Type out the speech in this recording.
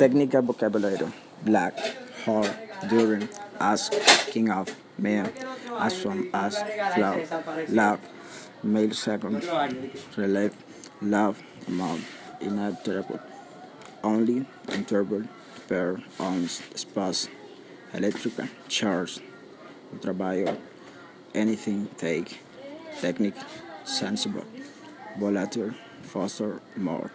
Technical vocabulary black, hard, during, ask, king of, man, as from, as, flower, love, male second, relief, love, amount, inadvertible, only, interval, pair, arms, space, electrical, charge, trabalho, anything, take, technique, sensible, volatile, faster, more.